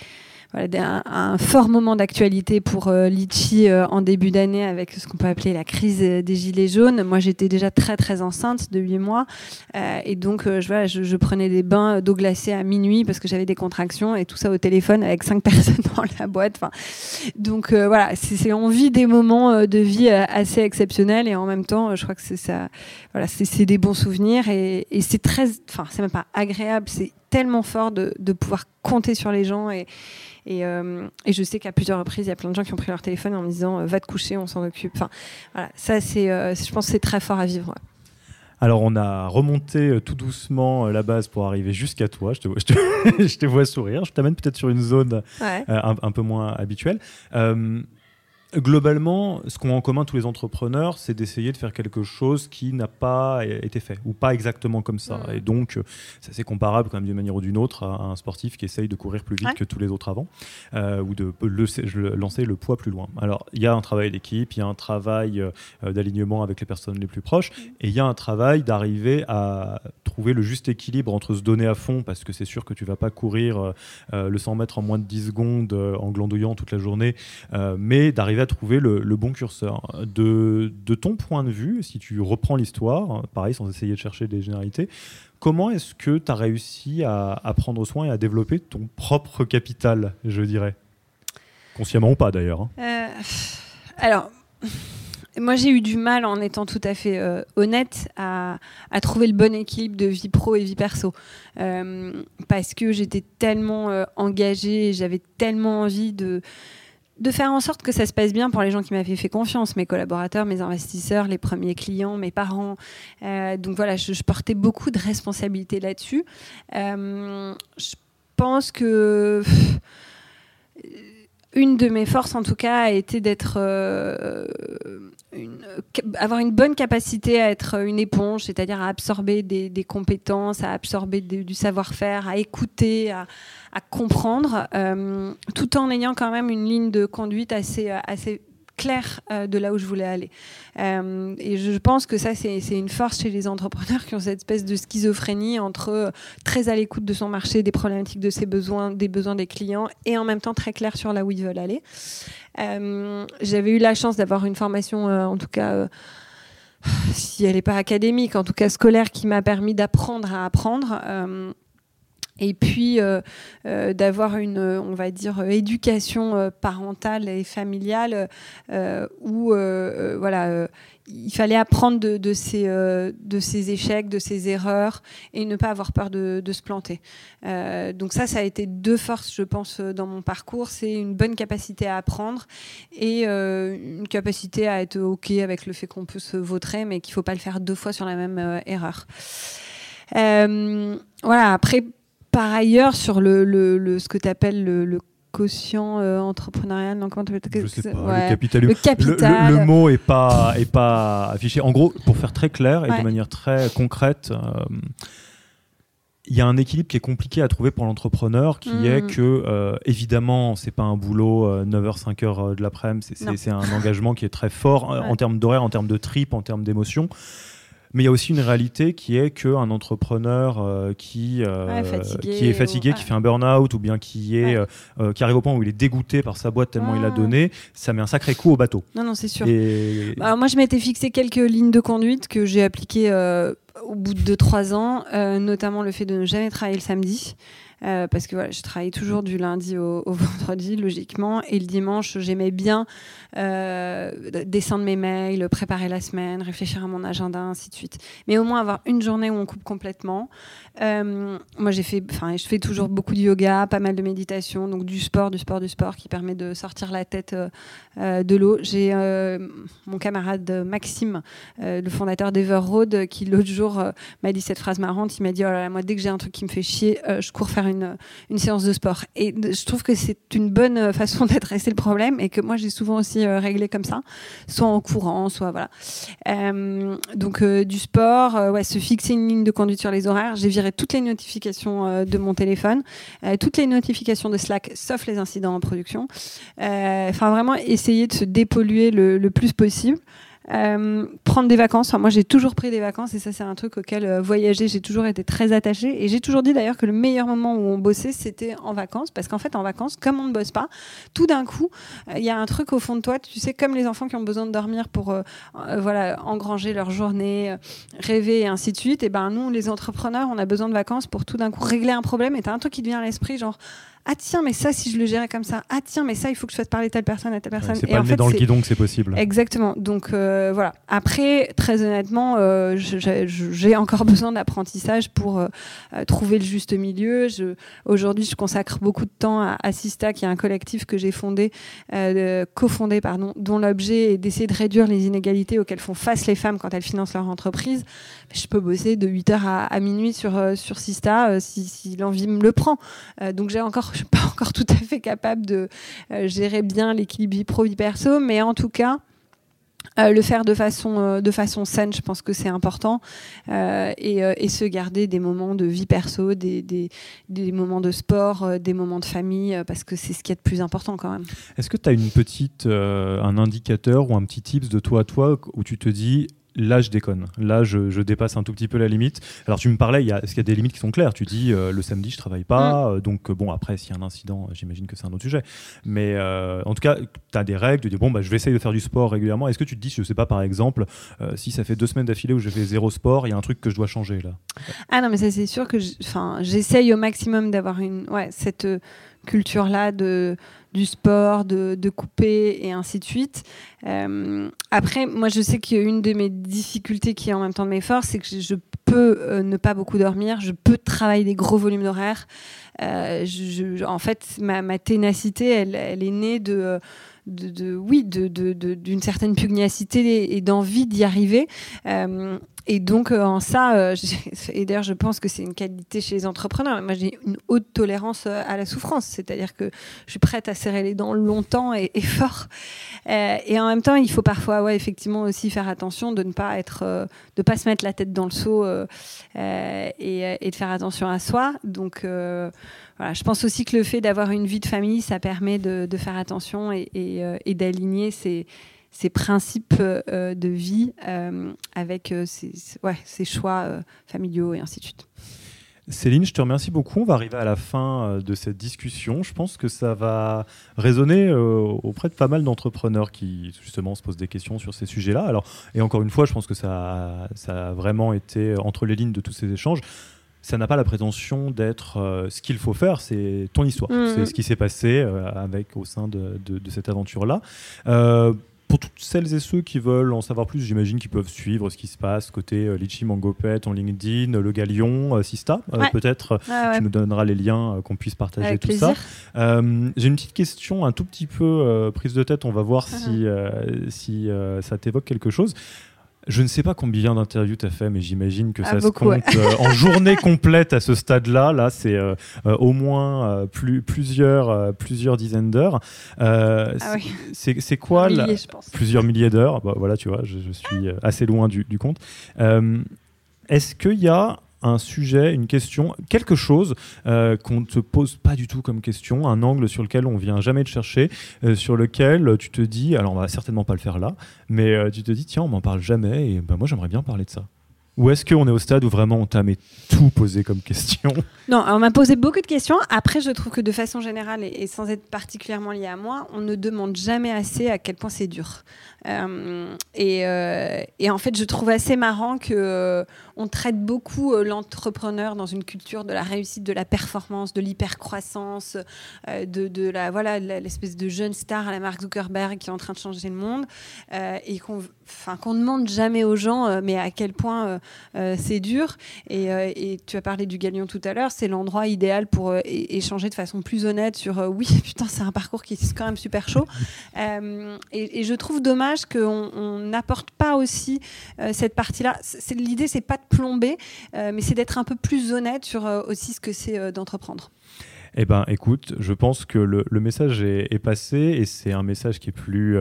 un, fort moment d'actualité pour euh, Litchi euh, en début d'année avec ce qu'on peut appeler la crise des gilets jaunes. Moi, j'étais déjà très très enceinte de 8 mois euh, et donc je, je, prenais des bains d'eau glacée à minuit parce que j'avais des contractions et tout ça au téléphone avec cinq personnes dans la boîte. Donc voilà, c'est on vit des moments de vie assez exceptionnels et en même temps, je crois que c'est ça. Voilà, c'est des bons souvenirs et, et c'est très, enfin, c'est même pas agréable, c'est tellement fort de, de pouvoir compter sur les gens et euh, et, je sais qu'à plusieurs reprises, il y a plein de gens qui ont pris leur téléphone en me disant euh, va te coucher, on s'en occupe. Enfin, voilà, ça, c'est, euh, je pense c'est très fort à vivre. Alors, on a remonté tout doucement la base pour arriver jusqu'à toi. Je te, vois, je, te, je te vois sourire. Je t'amène peut-être sur une zone Ouais. un, un peu moins habituelle. Globalement, ce qu'ont en commun tous les entrepreneurs, c'est d'essayer de faire quelque chose qui n'a pas été fait ou pas exactement comme ça. Mm. Et donc, euh, c'est assez comparable quand même d'une manière ou d'une autre à un sportif qui essaye de courir plus vite Ouais. que tous les autres avant euh, ou de le- lancer le poids plus loin. Alors, il y a un travail d'équipe, il y a un travail euh, d'alignement avec les personnes les plus proches et il y a un travail d'arriver à trouver le juste équilibre entre se donner à fond parce que c'est sûr que tu vas pas courir euh, le 100 mètres en moins de 10 secondes euh, en glandouillant toute la journée, mais d'arriver à trouver le, bon curseur. De, de ton point de vue, si tu reprends l'histoire, pareil, sans essayer de chercher des généralités, comment est-ce que tu as réussi à, à prendre soin et à développer ton propre capital, je dirais? Consciemment ou pas d'ailleurs. hein. Euh, alors, moi j'ai eu du mal en étant tout à fait euh, honnête à, à trouver le bon équilibre de vie pro et vie perso. Euh, parce que j'étais tellement euh, engagée, j'avais tellement envie de, de faire en sorte que ça se passe bien pour les gens qui m'avaient fait confiance, mes collaborateurs, mes investisseurs, les premiers clients, mes parents. Euh, donc voilà, je, portais beaucoup de responsabilités là-dessus. Euh, je pense que pff, une de mes forces, en tout cas, a été d'être euh, avoir une bonne capacité à être une éponge, c'est-à-dire à absorber des, compétences, à absorber du savoir-faire, à écouter, à, comprendre, euh, tout en ayant quand même une ligne de conduite assez, euh, assez claire euh, de là où je voulais aller. Euh, et je pense que ça, c'est une force chez les entrepreneurs qui ont cette espèce de schizophrénie entre euh, très à l'écoute de son marché, des problématiques de ses besoins, des besoins des clients, et en même temps très clair sur là où ils veulent aller. J'avais eu la chance d'avoir une formation, en tout cas, si elle n'est pas académique, en tout cas scolaire, qui m'a permis d'apprendre à apprendre. Et puis euh, euh, d'avoir une, euh, on va dire, euh, éducation euh, parentale et familiale euh, où, euh, euh, voilà, euh, il fallait apprendre de, de, ses, euh, de ses échecs, de ses erreurs et ne pas avoir peur de, de se planter. Euh, donc ça, ça a été deux forces, je pense, euh, dans mon parcours. C'est une bonne capacité à apprendre et euh, une capacité à être OK avec le fait qu'on peut se vautrer, mais qu'il ne faut pas le faire deux fois sur la même euh, erreur. Euh, voilà, après, par ailleurs, sur le, le, le- ce que tu appelles le, le quotient euh, entrepreneurial, non, comment t'appelles- Je sais pas, Ouais. le capital. Le Le, capital. le- le mot est pas, est pas affiché. En gros, pour faire très clair et de manière très concrète, euh, il y a un équilibre qui est compliqué à trouver pour l'entrepreneur, qui est que, euh, évidemment, c'est pas un boulot euh, 9h, 5h de l'après-midi, c'est- un engagement qui est très fort euh, Ouais. en termes d'horaire, en termes de trip, en termes d'émotion. Mais il y a aussi une réalité qui est qu'un entrepreneur euh, qui, euh, Ouais, fatigué qui est fatigué, ou- qui fait un burn-out ou bien qui, est, Ouais. euh, qui arrive au point où il est dégoûté par sa boîte tellement il a Ouais. donné, ça met un sacré coup au bateau. Non, non, c'est sûr. Et... Bah, Alors moi, je m'étais fixé quelques lignes de conduite que j'ai appliquées au bout de 2-3 ans, notamment le fait de ne jamais travailler le samedi. Euh, parce que voilà, je travaille toujours du lundi au, au vendredi, logiquement. Et le dimanche, j'aimais bien euh, descendre mes mails, préparer la semaine, réfléchir à mon agenda, ainsi de suite. Mais au moins avoir une journée où on coupe complètement. Euh, moi, j'ai fait, enfin, je fais toujours beaucoup de yoga, pas mal de méditation, donc du sport, du sport, du sport, qui permet de sortir la tête euh, de l'eau. J'ai mon camarade Maxime, le fondateur d'Everroad, qui l'autre jour m'a dit cette phrase marrante. Il m'a dit oh là là, moi dès que j'ai un truc qui me fait chier, je cours faire une, une séance de sport. Et je trouve que c'est une bonne euh, façon d'adresser le problème et que moi j'ai souvent aussi euh, réglé comme ça, soit en courant, soit voilà. Euh, donc du sport, ouais, se fixer une ligne de conduite sur les horaires. J'ai viré toutes les notifications de mon téléphone, toutes les notifications de Slack, sauf les incidents en production. Enfin vraiment essayer de se dépolluer le plus possible. Euh, prendre des vacances. Enfin, moi, j'ai toujours pris des vacances et ça, c'est un truc auquel euh, voyager, j'ai toujours été très attachée. Et j'ai toujours dit d'ailleurs que le meilleur moment où on bossait, c'était en vacances. Parce qu'en fait, en vacances, comme on ne bosse pas, tout d'un coup, euh, il y a un truc au fond de toi, tu sais, comme les enfants qui ont besoin de dormir pour voilà, engranger leur journée, rêver et ainsi de suite. Et ben nous, les entrepreneurs, on a besoin de vacances pour tout d'un coup régler un problème. Et tu as un truc qui te vient à l'esprit, genre ah tiens, mais ça, si je le gérais comme ça, ah tiens, mais ça, il faut que je fasse parler telle personne à telle personne. c'est pas le nez dans le guidon que c'est possible. Exactement. Donc voilà. Après, très honnêtement, j'ai encore besoin d'apprentissage pour trouver le juste milieu. Aujourd'hui, je consacre beaucoup de temps à Assista, qui est un collectif que j'ai fondé, cofondé, pardon, dont l'objet est d'essayer de réduire les inégalités auxquelles font face les femmes quand elles financent leur entreprise. Je peux bosser de 8h à, minuit sur, euh, sur Sista euh, si, l'envie me le prend. Euh, donc j'ai encore, je suis pas encore tout à fait capable de gérer bien l'équilibre pro-vie perso, mais en tout cas, le faire de façon, de façon saine, je pense que c'est important. et, se garder des moments de vie perso, des, des, des moments de sport, des moments de famille, parce que c'est ce qui est de plus important quand même. Est-ce que tu as une petite, un indicateur ou un petit tips de toi à toi où tu te dis là je déconne, là je, dépasse un tout petit peu la limite. Alors tu me parlais, est-ce qu'il y a des limites qui sont claires? Tu dis euh, le samedi je travaille pas, mm. euh, donc euh, bon après s'il y a un incident, j'imagine que c'est un autre sujet. Mais en tout cas, tu as des règles, tu dis bon bah je vais essayer de faire du sport régulièrement. Est-ce que tu te dis, je sais pas par exemple, si ça fait deux semaines d'affilée où je fais zéro sport, il y a un truc que je dois changer là? Ah non mais ça c'est sûr que j'essaye au maximum d'avoir une ouais cette culture là de du sport, de, couper et ainsi de suite. Euh, après, moi, je sais qu'une de mes difficultés qui est en même temps de mes forces, c'est que je, peux euh, ne pas beaucoup dormir, je peux travailler des gros volumes d'horaires. Euh, en fait, ma, ténacité, elle, est née de... De, oui, d'une de, certaine pugnacité et, d'envie d'y arriver. Et donc, euh, en ça, euh, et d'ailleurs, je pense que c'est une qualité chez les entrepreneurs. Moi, j'ai une haute tolérance euh, à la souffrance, c'est-à-dire que je suis prête à serrer les dents longtemps et, fort. et en même temps, il faut parfois, ouais, effectivement, aussi faire attention de ne pas être, de pas se mettre la tête dans le seau et, de faire attention à soi. Donc, je pense aussi que le fait d'avoir une vie de famille, ça permet de, faire attention et, et d'aligner ses principes euh, de vie euh, avec euh, ses, choix familiaux et ainsi de suite. Céline, je te remercie beaucoup. On va arriver à la fin de cette discussion. Je pense que ça va résonner auprès de pas mal d'entrepreneurs qui justement se posent des questions sur ces sujets-là. Et encore une fois, je pense que ça a vraiment été entre les lignes de tous ces échanges ça n'a pas la prétention d'être ce qu'il faut faire, c'est ton histoire. Mmh. C'est ce qui s'est passé avec au sein de, de, de cette aventure-là pour toutes celles et ceux qui veulent en savoir plus, j'imagine qu'ils peuvent suivre ce qui se passe côté euh, Litchi Mangopet en LinkedIn, le Galion, euh, Sista. Euh, peut-être tu nous donneras les liens qu'on puisse partager tout ça. J'ai une petite question un tout petit peu prise de tête. On va voir si, si ça t'évoque quelque chose. Je ne sais pas combien d'interviews tu as fait, mais j'imagine que ah, ça se compte euh, en journée complète à ce stade-là. Là, c'est euh, euh, au moins plus, plusieurs, plusieurs dizaines d'heures. Ah c'est quoi Plusieurs milliers d'heures? Bah, voilà, tu vois, je, suis assez loin du, du compte. Est-ce qu'il y a un sujet, une question, quelque chose euh, qu'on ne te pose pas du tout comme question, un angle sur lequel on vient jamais te chercher, euh, sur lequel tu te dis, alors on va certainement pas le faire là, mais euh, tu te dis, tiens, on m'en parle jamais, et ben moi j'aimerais bien parler de ça. Ou est-ce qu'on est au stade où vraiment on t'a tout posé comme question? Non, on m'a posé beaucoup de questions. Après, je trouve que de façon générale, et, sans être particulièrement lié à moi, on ne demande jamais assez à quel point c'est dur. Et, en fait, je trouve assez marrant que on traite beaucoup l'entrepreneur dans une culture de la réussite, de la performance, de l'hypercroissance, de, de la voilà l'espèce de jeune star à la Mark Zuckerberg qui est en train de changer le monde, et qu'on enfin qu'on demande jamais aux gens, mais à quel point c'est dur. Et, tu as parlé du Galion tout à l'heure, c'est l'endroit idéal pour échanger de façon plus honnête sur oui, putain, c'est un parcours qui est quand même super chaud. et, je trouve dommage qu'on n'apporte pas aussi euh, cette partie-là. L'idée, c'est pas de plomber, euh, mais c'est d'être un peu plus honnête sur euh, aussi ce que c'est d'entreprendre. Eh ben, écoute, je pense que le, message est, passé et c'est un message qui est plus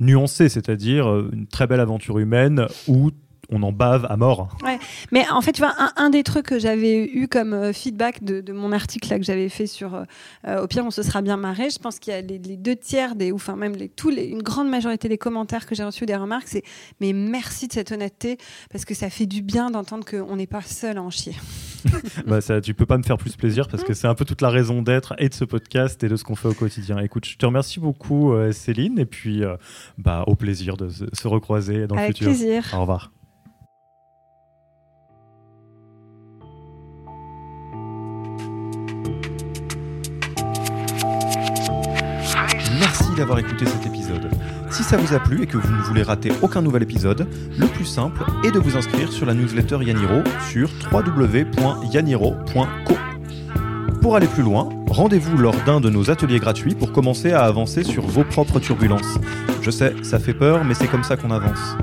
nuancé, c'est-à-dire une très belle aventure humaine où on en bave à mort. Ouais. Mais en fait, tu vois, un, des trucs que j'avais eu comme euh, feedback de, mon article là, que j'avais fait sur euh, euh, Au pire, on se sera bien marré, je pense qu'il y a les, deux tiers des, ou enfin même les, tous les, une grande majorité des commentaires que j'ai reçus, des remarques, c'est Mais merci de cette honnêteté, parce que ça fait du bien d'entendre qu'on n'est pas seul à en chier. bah, ça, tu peux pas me faire plus plaisir parce que c'est un peu toute la raison d'être et de ce podcast et de ce qu'on fait au quotidien. Écoute, je te remercie beaucoup, Céline, et puis bah, au plaisir de se, recroiser dans le futur. Plaisir. Au revoir. D'avoir écouté cet épisode. Si ça vous a plu et que vous ne voulez rater aucun nouvel épisode, le plus simple est de vous inscrire sur la newsletter Yaniro sur www.yaniro.co. Pour aller plus loin, rendez-vous lors d'un de nos ateliers gratuits pour commencer à avancer sur vos propres turbulences. Je sais, ça fait peur, mais c'est comme ça qu'on avance.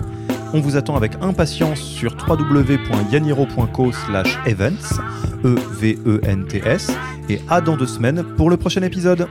On vous attend avec impatience sur www.yaniro.co events, E-V-E-N-T-S, et à dans deux semaines pour le prochain épisode.